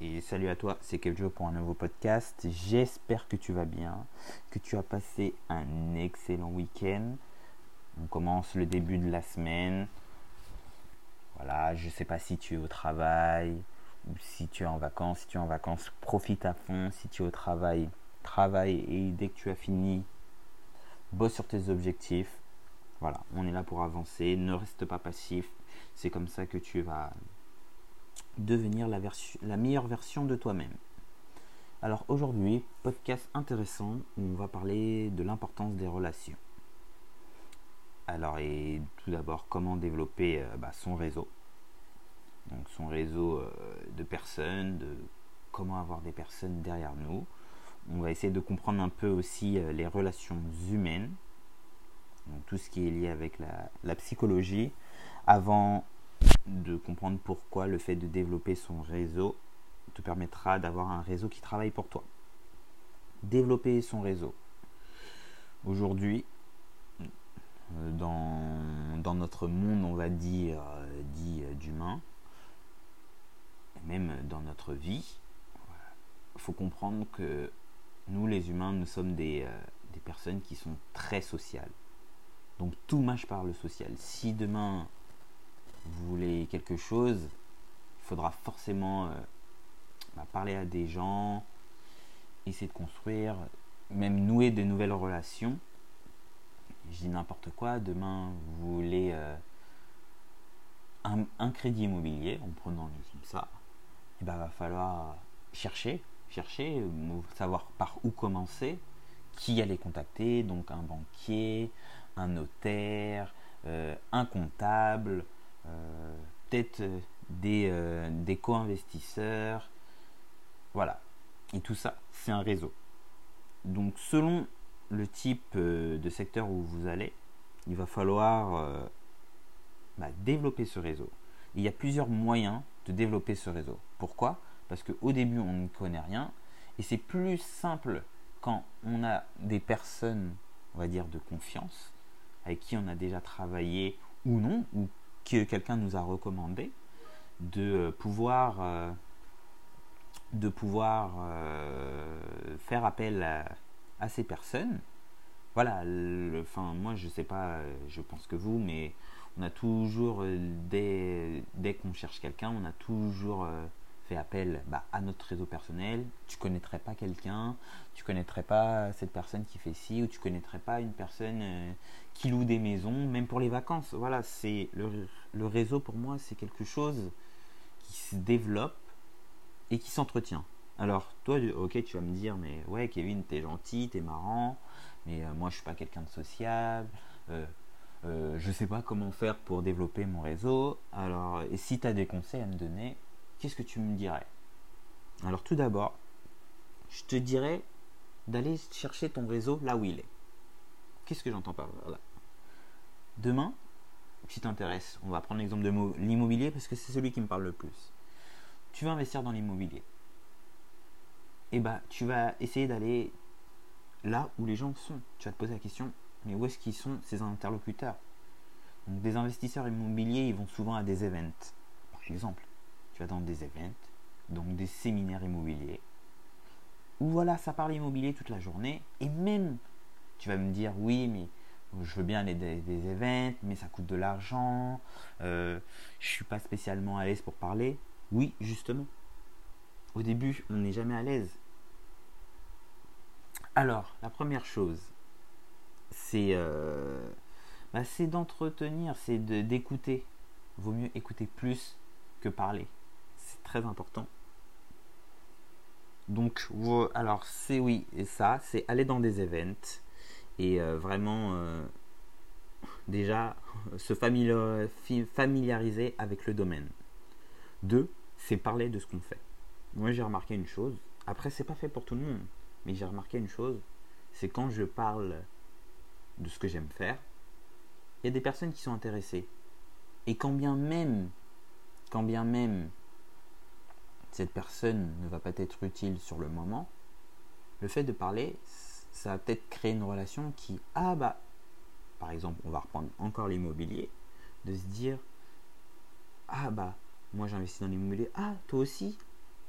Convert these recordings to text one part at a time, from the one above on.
et salut à toi, c'est Kevjo pour un nouveau podcast. J'espère que tu vas bien, que tu as passé un excellent week-end. On commence le début de la semaine. Voilà, je ne sais pas si tu es au travail ou si tu es en vacances. Si tu es en vacances, profite à fond. Si tu es au travail, travaille et dès que tu as fini, bosse sur tes objectifs. Voilà, on est là pour avancer. Ne reste pas passif. C'est comme ça que tu vas devenir la, meilleure version de toi-même. Alors aujourd'hui, podcast intéressant où on va parler de l'importance des relations. Alors et tout d'abord, comment développer euh, bah, son réseau. Donc son réseau euh, de personnes, de comment avoir des personnes derrière nous. On va essayer de comprendre un peu aussi euh, les relations humaines, donc tout ce qui est lié avec la, la psychologie, avant de comprendre pourquoi le fait de développer son réseau te permettra d'avoir un réseau qui travaille pour toi. Développer son réseau. Aujourd'hui, euh, dans, notre monde, on va dire, euh, dit euh, d'humain, même dans notre vie, il faut comprendre que nous, les humains, nous sommes des, des personnes qui sont très sociales. Donc tout marche par le social. Si demain vous voulez quelque chose, il faudra forcément euh, bah, parler à des gens, essayer de construire, même nouer de nouvelles relations. Je dis n'importe quoi, demain vous voulez euh, un, crédit immobilier, en prenant ça, il eh ben, va falloir chercher, chercher, savoir par où commencer, qui aller contacter, donc un banquier, un notaire, euh, un comptable, peut-être euh, des, euh, des co-investisseurs. Voilà. Et tout ça, c'est un réseau. Donc selon le type de secteur où vous allez, il va falloir bah, développer ce réseau. il y a plusieurs moyens de développer ce réseau. Pourquoi? Parce qu'au début, on ne connaît rien. Et c'est plus simple quand on a des personnes, on va dire, de confiance, avec qui on a déjà travaillé ou non, ou que quelqu'un nous a recommandé, de euh, pouvoir, euh, de pouvoir euh, faire appel à, ces personnes. Voilà, enfin, moi je sais pas, je pense que vous, mais on a toujours, dès, dès qu'on cherche quelqu'un, on a toujours fait appel bah, à notre réseau personnel. Tu connaîtrais pas quelqu'un, tu connaîtrais pas cette personne qui fait ci, ou tu connaîtrais pas une personne euh, qui loue des maisons, même pour les vacances. Voilà, c'est le, réseau pour moi, c'est quelque chose qui se développe et qui s'entretient. Alors, toi, ok, tu vas me dire, mais ouais, Kevin, t'es gentil, t'es marrant, mais euh, moi, je suis pas quelqu'un de sociable. Euh, je sais pas comment faire pour développer mon réseau. Alors, et si tu as des conseils à me donner, qu'est-ce que tu me dirais? Alors tout d'abord, je te dirais d'aller chercher ton réseau là où il est. Qu'est-ce que j'entends par là? Demain, si t'intéresses, on va prendre l'exemple de l'immobilier parce que c'est celui qui me parle le plus. Tu vas investir dans l'immobilier. Et eh bah, tu vas essayer d'aller là où les gens sont. Tu vas te poser la question, mais où est-ce qu'ils sont ces interlocuteurs? Donc, des investisseurs immobiliers, ils vont souvent à des events, par exemple tu vas dans des events, donc des séminaires immobiliers, où voilà, ça parle immobilier toute la journée, et même, tu vas me dire, oui, mais je veux bien aller des, des mais ça coûte de l'argent, euh, je suis pas spécialement à l'aise pour parler. Oui, justement. Au début, on n'est jamais à l'aise. Alors, la première chose, c'est euh, bah, d'entretenir, c'est d'écouter. Vaut mieux écouter plus que parler très important. Donc, alors c'est oui, et ça, c'est aller dans des events et euh, vraiment euh, déjà se familiariser avec le domaine. Deux, c'est parler de ce qu'on fait. Moi, j'ai remarqué une chose. Après, c'est pas fait pour tout le monde, mais j'ai remarqué une chose. C'est quand je parle de ce que j'aime faire, il y a des personnes qui sont intéressées. Et quand bien même, quand bien même cette personne ne va pas être utile sur le moment, le fait de parler, ça va peut-être créer une relation qui, ah bah, par exemple, on va reprendre encore l'immobilier, de se dire, ah bah, moi j'investis dans l'immobilier, ah toi aussi,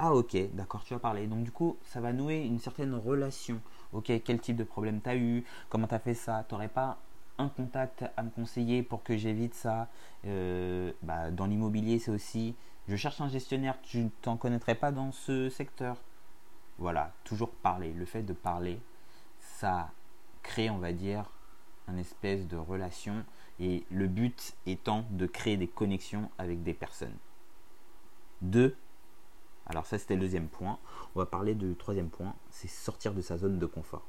Ah ok, d'accord, tu vas parler. Donc du coup, ça va nouer une certaine relation. Ok, quel type de problème tu as eu? Comment tu as fait ça? Tu n'aurais pas un contact à me conseiller pour que j'évite ça? Euh, bah, Dans l'immobilier, c'est aussi, je cherche un gestionnaire, tu ne t'en connaîtrais pas dans ce secteur. Voilà, toujours parler. Le fait de parler, ça crée, on va dire, un espèce de relation. Et le but étant de créer des connexions avec des personnes. Deux, alors ça c'était le deuxième point. On va parler du troisième point, c'est sortir de sa zone de confort.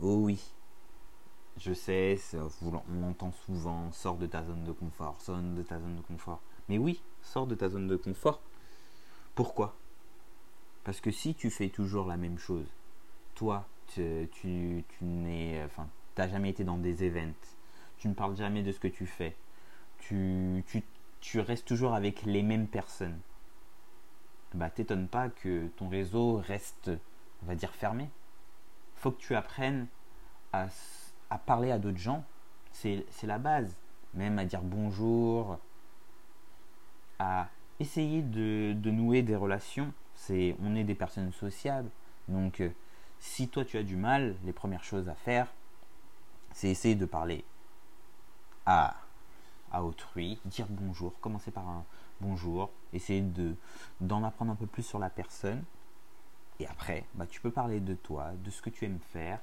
Oh oui, je sais, on entend souvent, sors de ta zone de confort, sors de ta zone de confort. Mais oui, sors de ta zone de confort. Pourquoi? Parce que si tu fais toujours la même chose, toi, tu, tu, n'es, enfin, t'as jamais été dans des events, tu ne parles jamais de ce que tu fais, tu, restes toujours avec les mêmes personnes. Bah, t'étonne pas que ton réseau reste, on va dire, fermé. Faut que tu apprennes à parler à d'autres gens. C'est la base. Même à dire bonjour, à essayer de, nouer des relations. C'est, on est des personnes sociables. Donc, euh, si toi tu as du mal, les premières choses à faire, c'est essayer de parler à, à autrui, dire bonjour, commencer par un bonjour, essayer de, d'en apprendre un peu plus sur la personne. Et après, bah, tu peux parler de toi, de ce que tu aimes faire.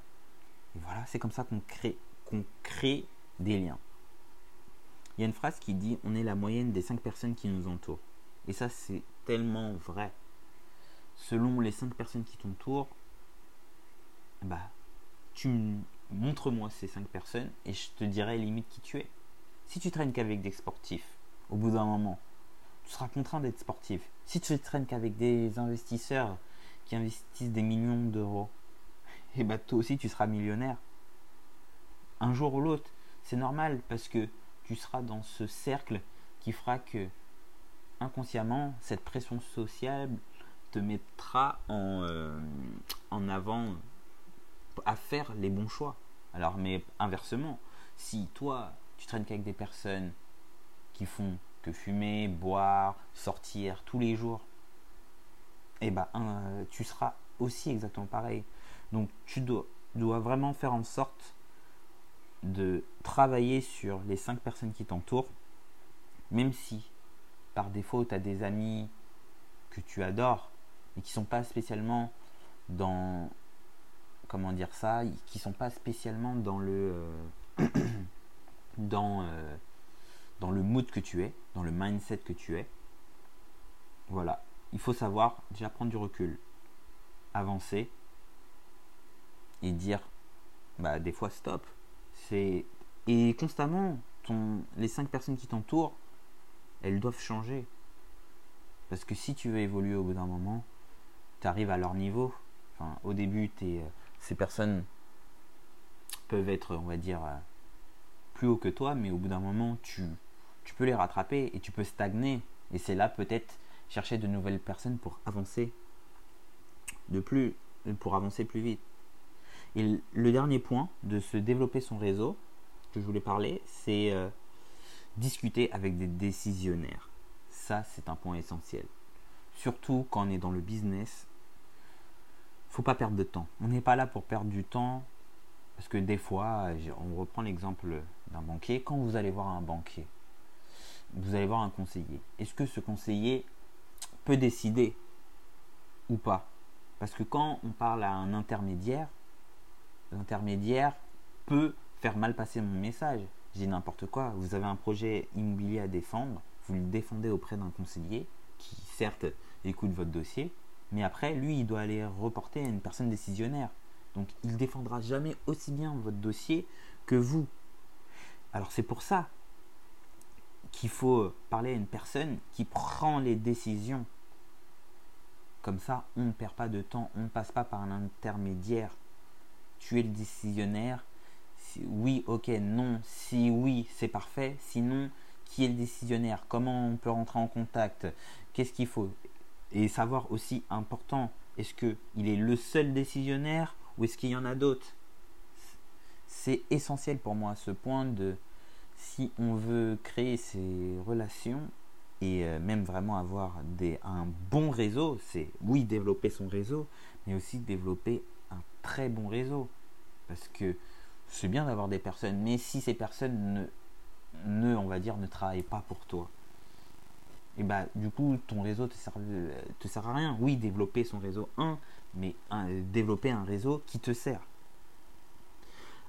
Et voilà, c'est comme ça qu'on crée, qu'on crée des liens. Il y a une phrase qui dit on est la moyenne des cinq personnes qui nous entourent. Et ça, c'est tellement vrai. Selon les cinq personnes qui t'entourent, bah, tu montre-moi ces cinq personnes et je te dirai limite qui tu es. Si tu traînes qu'avec des sportifs, au bout d'un moment, tu seras contraint d'être sportif. Si tu traînes qu'avec des investisseurs qui investissent des millions d'euros, et eh bah toi aussi tu seras millionnaire. Un jour ou l'autre, c'est normal parce que tu seras dans ce cercle qui fera que inconsciemment cette pression sociale te mettra en, euh, en avant à faire les bons choix. Alors, mais inversement, si toi, tu traînes qu'avec des personnes qui font que fumer, boire, sortir tous les jours, eh ben, tu seras aussi exactement pareil. Donc, tu dois vraiment faire en sorte de travailler sur les cinq personnes qui t'entourent, même si par défaut tu as des amis que tu adores et qui sont pas spécialement dans comment dire ça, qui sont pas spécialement dans le euh, euh, dans le mood que tu es, dans le mindset que tu es. Voilà, il faut savoir déjà prendre du recul, avancer et dire bah des fois stop. C'est et constamment ton les cinq personnes qui t'entourent, elles doivent changer. Parce que si tu veux évoluer au bout d'un moment, tu arrives à leur niveau. Au début, euh, ces personnes peuvent être, on va dire, euh, plus haut que toi, mais au bout d'un moment, tu, tu peux les rattraper et tu peux stagner. Et c'est là peut-être chercher de nouvelles personnes pour avancer de plus, pour avancer plus vite. Et le dernier point de se développer son réseau que je voulais parler, c'est euh, discuter avec des décisionnaires. Ça, c'est un point essentiel. Surtout quand on est dans le business, faut pas perdre de temps. On n'est pas là pour perdre du temps parce que des fois, on reprend l'exemple d'un banquier. Quand vous allez voir un banquier, vous allez voir un conseiller. Est-ce que ce conseiller peut décider ou pas? Parce que quand on parle à un intermédiaire, l'intermédiaire peut faire mal passer mon message. J'ai n'importe quoi. Vous avez un projet immobilier à défendre, vous le défendez auprès d'un conseiller qui certes écoute votre dossier, mais après, lui, il doit aller reporter à une personne décisionnaire. Donc, il défendra jamais aussi bien votre dossier que vous. Alors, c'est pour ça qu'il faut parler à une personne qui prend les décisions. Comme ça, on ne perd pas de temps, on ne passe pas par un intermédiaire. Tu es le décisionnaire. oui, ok, non. Si oui, c'est parfait. Sinon, qui est le décisionnaire Comment on peut rentrer en contact Qu'est-ce qu'il faut? Et savoir aussi important, est-ce qu'il est le seul décisionnaire ou est-ce qu'il y en a d'autres? C'est essentiel pour moi ce point de si on veut créer ces relations et euh, même vraiment avoir des, un bon réseau, c'est oui développer son réseau, mais aussi développer très bon réseau. Parce que c'est bien d'avoir des personnes, mais si ces personnes ne, ne, on va dire, ne travaillent pas pour toi, et bah du coup ton réseau te sert, te sert à rien. Oui, développer son réseau, un, mais développer un réseau qui te sert.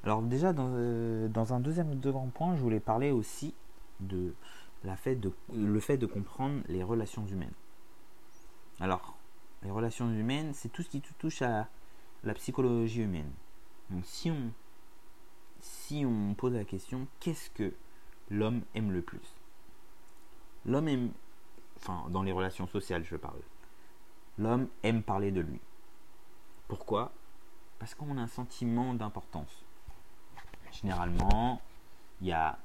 Alors déjà, dans, euh, dans un deuxième grand point, je voulais parler aussi de, la fait le fait de comprendre les relations humaines. Alors, les relations humaines, c'est tout ce qui touche à la psychologie humaine. Donc si on, si on pose la question, qu'est-ce que l'homme aime le plus? L'homme aime, enfin dans les relations sociales je parle, l'homme aime parler de lui. Pourquoi? Parce qu'on a un sentiment d'importance. Généralement, il y a,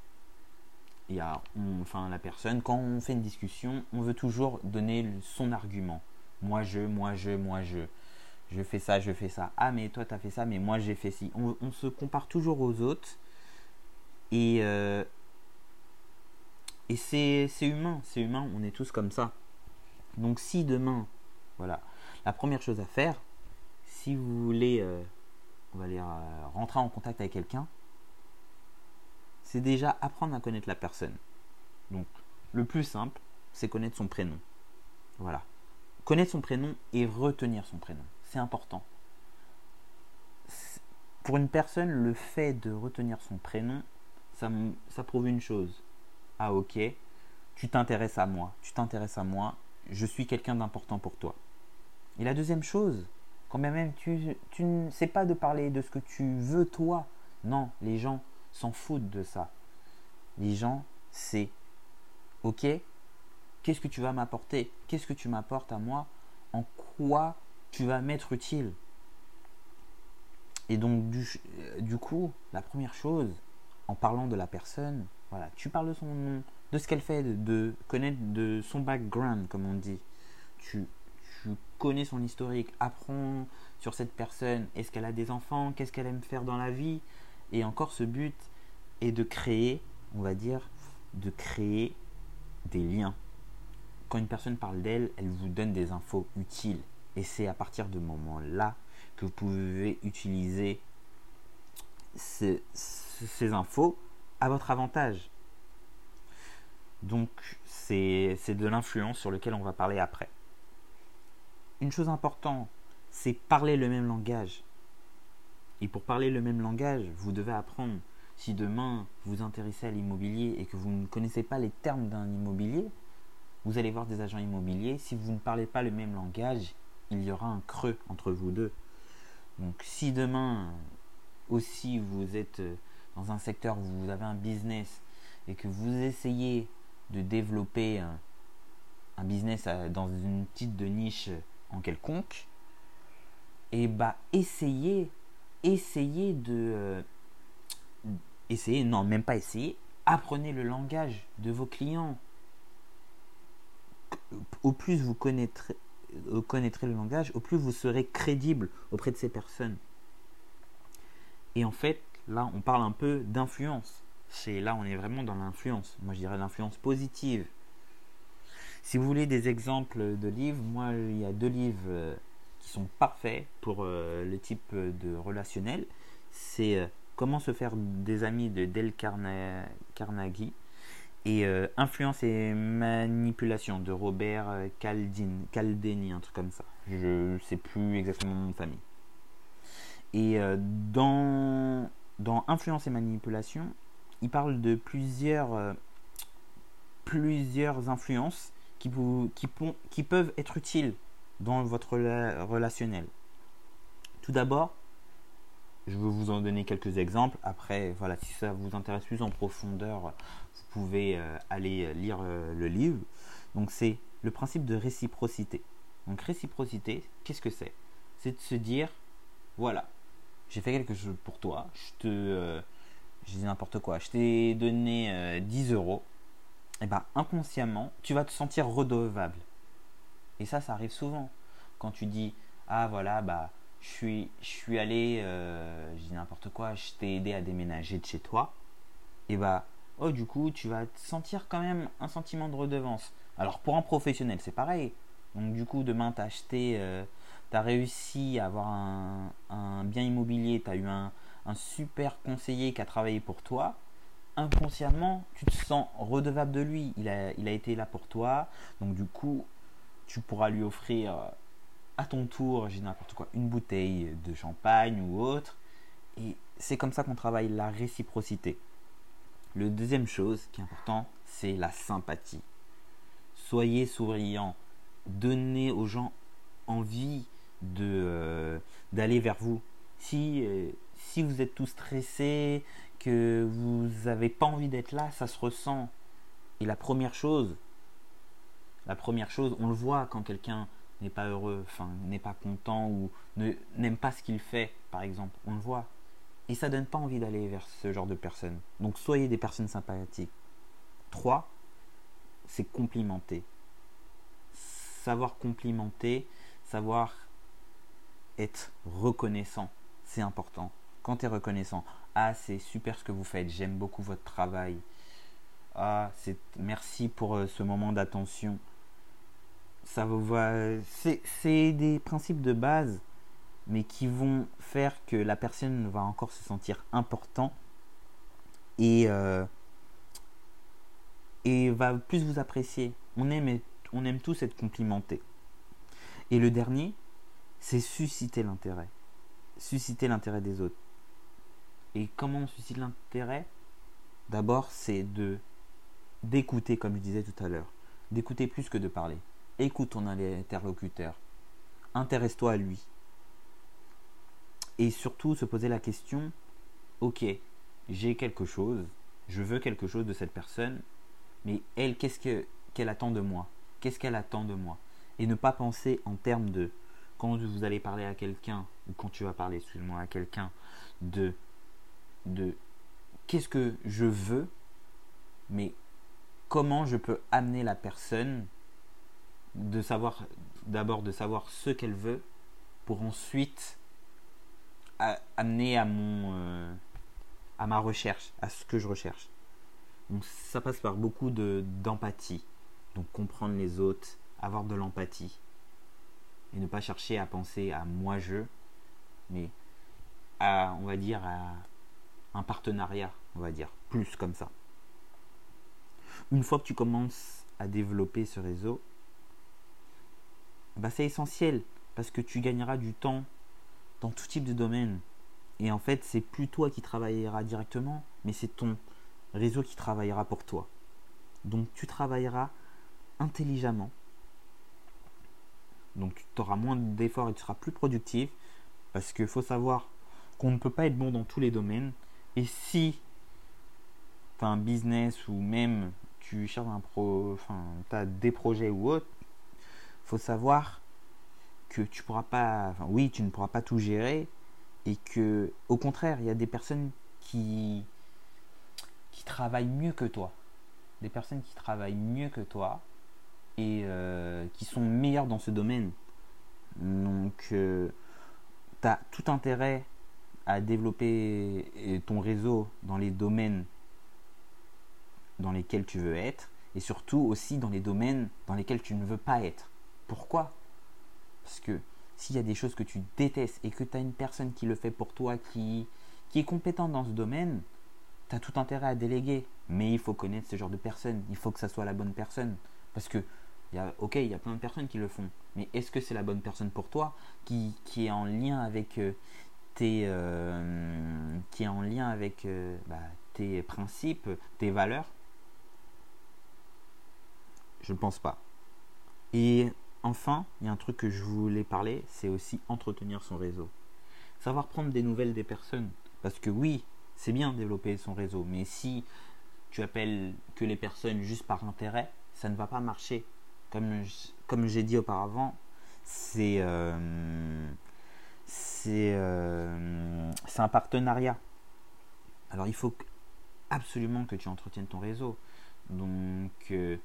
y a enfin, la personne, quand on fait une discussion, on veut toujours donner son argument. Moi je, moi je, moi je. Je fais ça, je fais ça. Ah mais toi tu as fait ça, mais moi j'ai fait ci. On, se compare toujours aux autres. Et, euh, et c'est humain, c'est humain, on est tous comme ça. Donc si demain, voilà, la première chose à faire, si vous voulez, euh, on va dire, euh, rentrer en contact avec quelqu'un, c'est déjà apprendre à connaître la personne. Donc, le plus simple, c'est connaître son prénom. Voilà. Connaître son prénom et retenir son prénom. C'est important. Pour une personne, le fait de retenir son prénom, ça, ça prouve une chose. Ah ok, tu t'intéresses à moi, tu t'intéresses à moi, je suis quelqu'un d'important pour toi. Et la deuxième chose, quand même tu, tu ne sais pas de parler de ce que tu veux toi. Non, les gens s'en foutent de ça. Les gens, c'est ok, qu'est-ce que tu vas m'apporter? Qu'est-ce que tu m'apportes à moi? En quoi tu vas m'être utile Et donc, du, du, coup, la première chose, en parlant de la personne, voilà, tu parles de son nom, de ce qu'elle fait, de, de connaître de son background, comme on dit. Tu, tu connais son historique, apprends sur cette personne, est-ce qu'elle a des enfants, qu'est-ce qu'elle aime faire dans la vie. Et encore ce but est de créer, on va dire, de créer des liens. Quand une personne parle d'elle, elle vous donne des infos utiles. Et c'est à partir de moment-là que vous pouvez utiliser ces, ces infos à votre avantage. Donc c'est de l'influence sur lequel on va parler après une chose importante, c'est parler le même langage. Et pour parler le même langage, vous devez apprendre. Si demain vous vous intéressez à l'immobilier et que vous ne connaissez pas les termes d'un immobilier, vous allez voir des agents immobiliers. Si vous ne parlez pas le même langage, il y aura un creux entre vous deux. Donc si demain aussi vous êtes dans un secteur où vous avez un business et que vous essayez de développer un, business dans une petite niche en quelconque, et bah essayez, essayez de... Euh, essayez, non, même pas essayer, apprenez le langage de vos clients. Au plus vous connaîtrez, connaîtrez le langage, au plus vous serez crédible auprès de ces personnes. Et en fait, là, on parle un peu d'influence. C'est là, on est vraiment dans l'influence. Moi, je dirais l'influence positive. Si vous voulez des exemples de livres, moi il y a deux livres euh, qui sont parfaits pour euh, le type de relationnel. C'est euh, Comment se faire des amis de Dale Carnegie et Influence et manipulation de Robert Caldini, un truc comme ça. Je ne sais plus exactement mon famille. Et dans, dans Influence et manipulation, il parle de plusieurs, plusieurs influences qui, vous, qui, qui peuvent être utiles dans votre relationnel. Tout d'abord, je vais vous en donner quelques exemples. Après, voilà, si ça vous intéresse plus en profondeur, vous pouvez euh, aller lire euh, le livre. Donc, c'est le principe de réciprocité. Donc, réciprocité, qu'est-ce que c'est? C'est de se dire, voilà, j'ai fait quelque chose pour toi, je te, euh, je dis n'importe quoi, je t'ai donné 10 euros, et eh ben, inconsciemment, tu vas te sentir redevable. Et ça, ça arrive souvent. Quand tu dis, ah voilà, bah, je suis, je suis allé, euh, je dis n'importe quoi, je t'ai aidé à déménager de chez toi, et bah, oh, du coup, tu vas sentir quand même un sentiment de redevance. Alors pour un professionnel, c'est pareil. Donc du coup, demain, tu as acheté, euh, tu as réussi à avoir un, bien immobilier, tu as eu un, super conseiller qui a travaillé pour toi. Inconsciemment, tu te sens redevable de lui. Il a, il a été là pour toi. Donc du coup, tu pourras lui offrir à ton tour, j'ai n'importe quoi, une bouteille de champagne ou autre. Et c'est comme ça qu'on travaille la réciprocité. Le deuxième chose qui est important, c'est la sympathie. Soyez souriant. Donnez aux gens envie de euh, d'aller vers vous. Si, euh, si vous êtes tout stressé, que vous n'avez pas envie d'être là, ça se ressent. Et la première chose, la première chose, on le voit quand quelqu'un n'est pas heureux, enfin n'est pas content ou n'aime pas ce qu'il fait, par exemple, on le voit. Et ça donne pas envie d'aller vers ce genre de personnes. Donc soyez des personnes sympathiques. 3. C'est complimenter. Savoir complimenter, savoir être reconnaissant, c'est important. Quand tu es reconnaissant, ah c'est super ce que vous faites, j'aime beaucoup votre travail. Ah, c'est merci pour euh, ce moment d'attention ça c'est des principes de base, mais qui vont faire que la personne va encore se sentir important et, euh, et va plus vous apprécier. On aime, on aime tous être complimenté. Et le dernier, c'est susciter l'intérêt. Susciter l'intérêt des autres. Et comment on suscite l'intérêt? D'abord, c'est de d'écouter, comme je disais tout à l'heure. D'écouter plus que de parler. Écoute ton interlocuteur. Intéresse-toi à lui. Et surtout se poser la question, ok, j'ai quelque chose, je veux quelque chose de cette personne, mais elle, qu'est-ce qu'elle attend de moi? Qu'est-ce qu'elle attend de moi? Et ne pas penser en termes de, quand vous allez parler à quelqu'un, ou quand tu vas parler, excuse-moi, à quelqu'un, de, de qu'est-ce que je veux, mais comment je peux amener la personne de savoir d'abord de savoir ce qu'elle veut pour ensuite amener à mon euh, à ma recherche, à ce que je recherche. Donc ça passe par beaucoup de d'empathie. Donc comprendre les autres, avoir de l'empathie et ne pas chercher à penser à moi je mais à on va dire à un partenariat, on va dire, plus comme ça. Une fois que tu commences à développer ce réseau, bah, c'est essentiel parce que tu gagneras du temps dans tout type de domaine. Et en fait, c'est plus toi qui travailleras directement, mais c'est ton réseau qui travaillera pour toi. Donc tu travailleras intelligemment. Donc tu auras moins d'efforts et tu seras plus productif. Parce qu'il faut savoir qu'on ne peut pas être bon dans tous les domaines. Et si tu as un business ou même tu cherches un pro, enfin, tu as des projets ou autre, faut savoir que tu pourras pas, oui, tu ne pourras pas tout gérer et que, au contraire, il y a des personnes qui, qui travaillent mieux que toi, des personnes qui travaillent mieux que toi et euh, qui sont meilleures dans ce domaine. Donc, euh, tu as tout intérêt à développer euh, ton réseau dans les domaines dans lesquels tu veux être et surtout aussi dans les domaines dans lesquels tu ne veux pas être. Pourquoi? Parce que s'il y a des choses que tu détestes et que tu as une personne qui le fait pour toi, qui, qui est compétente dans ce domaine, tu as tout intérêt à déléguer. Mais il faut connaître ce genre de personne. Il faut que ça soit la bonne personne. Parce que, y a, ok, il y a plein de personnes qui le font. Mais est-ce que c'est la bonne personne pour toi qui, qui est en lien avec euh, tes, euh, qui est en lien avec euh, bah, tes principes, tes valeurs? Je ne pense pas. Et Enfin, il y a un truc que je voulais parler, c'est aussi entretenir son réseau. Savoir prendre des nouvelles des personnes. Parce que oui, c'est bien développer son réseau, mais si tu appelles que les personnes juste par intérêt, ça ne va pas marcher. Comme, j'ai dit auparavant, c'est euh, euh, c'est un partenariat. Alors il faut absolument que tu entretiennes ton réseau. Donc euh,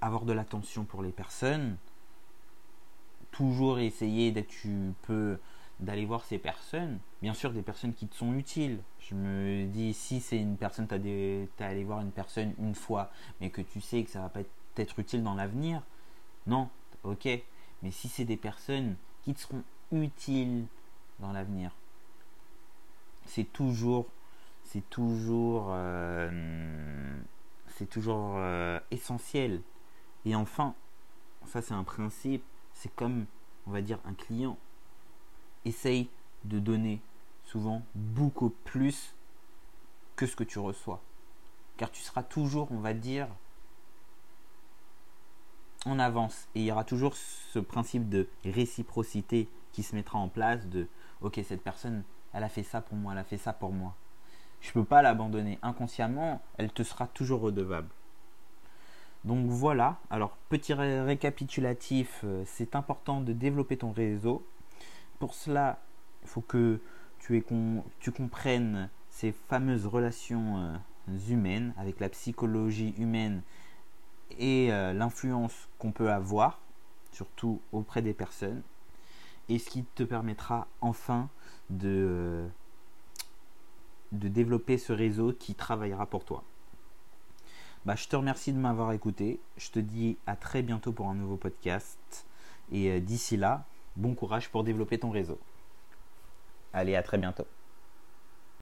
avoir de l'attention pour les personnes, toujours essayer d'être tu peux d'aller voir ces personnes, bien sûr des personnes qui te sont utiles. Je me dis si c'est une personne, tu as, allé voir une personne une fois, mais que tu sais que ça va pas être utile dans l'avenir, non, ok. Mais si c'est des personnes qui te seront utiles dans l'avenir, c'est toujours, c'est toujours, euh, c'est toujours euh, essentiel. Et enfin, ça c'est un principe, c'est comme, on va dire, un client. Essaye de donner souvent beaucoup plus que ce que tu reçois. Car tu seras toujours, on va dire, en avance. Et il y aura toujours ce principe de réciprocité qui se mettra en place de, ok, cette personne, elle a fait ça pour moi, elle a fait ça pour moi. Je ne peux pas l'abandonner. Inconsciemment, elle te sera toujours redevable. Donc voilà, alors petit récapitulatif, euh, c'est important de développer ton réseau. Pour cela, il faut que tu, comprennes ces fameuses relations euh, humaines avec la psychologie humaine et euh, l'influence qu'on peut avoir, surtout auprès des personnes, et ce qui te permettra enfin de développer ce réseau qui travaillera pour toi. Bah, je te remercie de m'avoir écouté. Je te dis à très bientôt pour un nouveau podcast. Et euh, d'ici là, bon courage pour développer ton réseau. Allez, à très bientôt.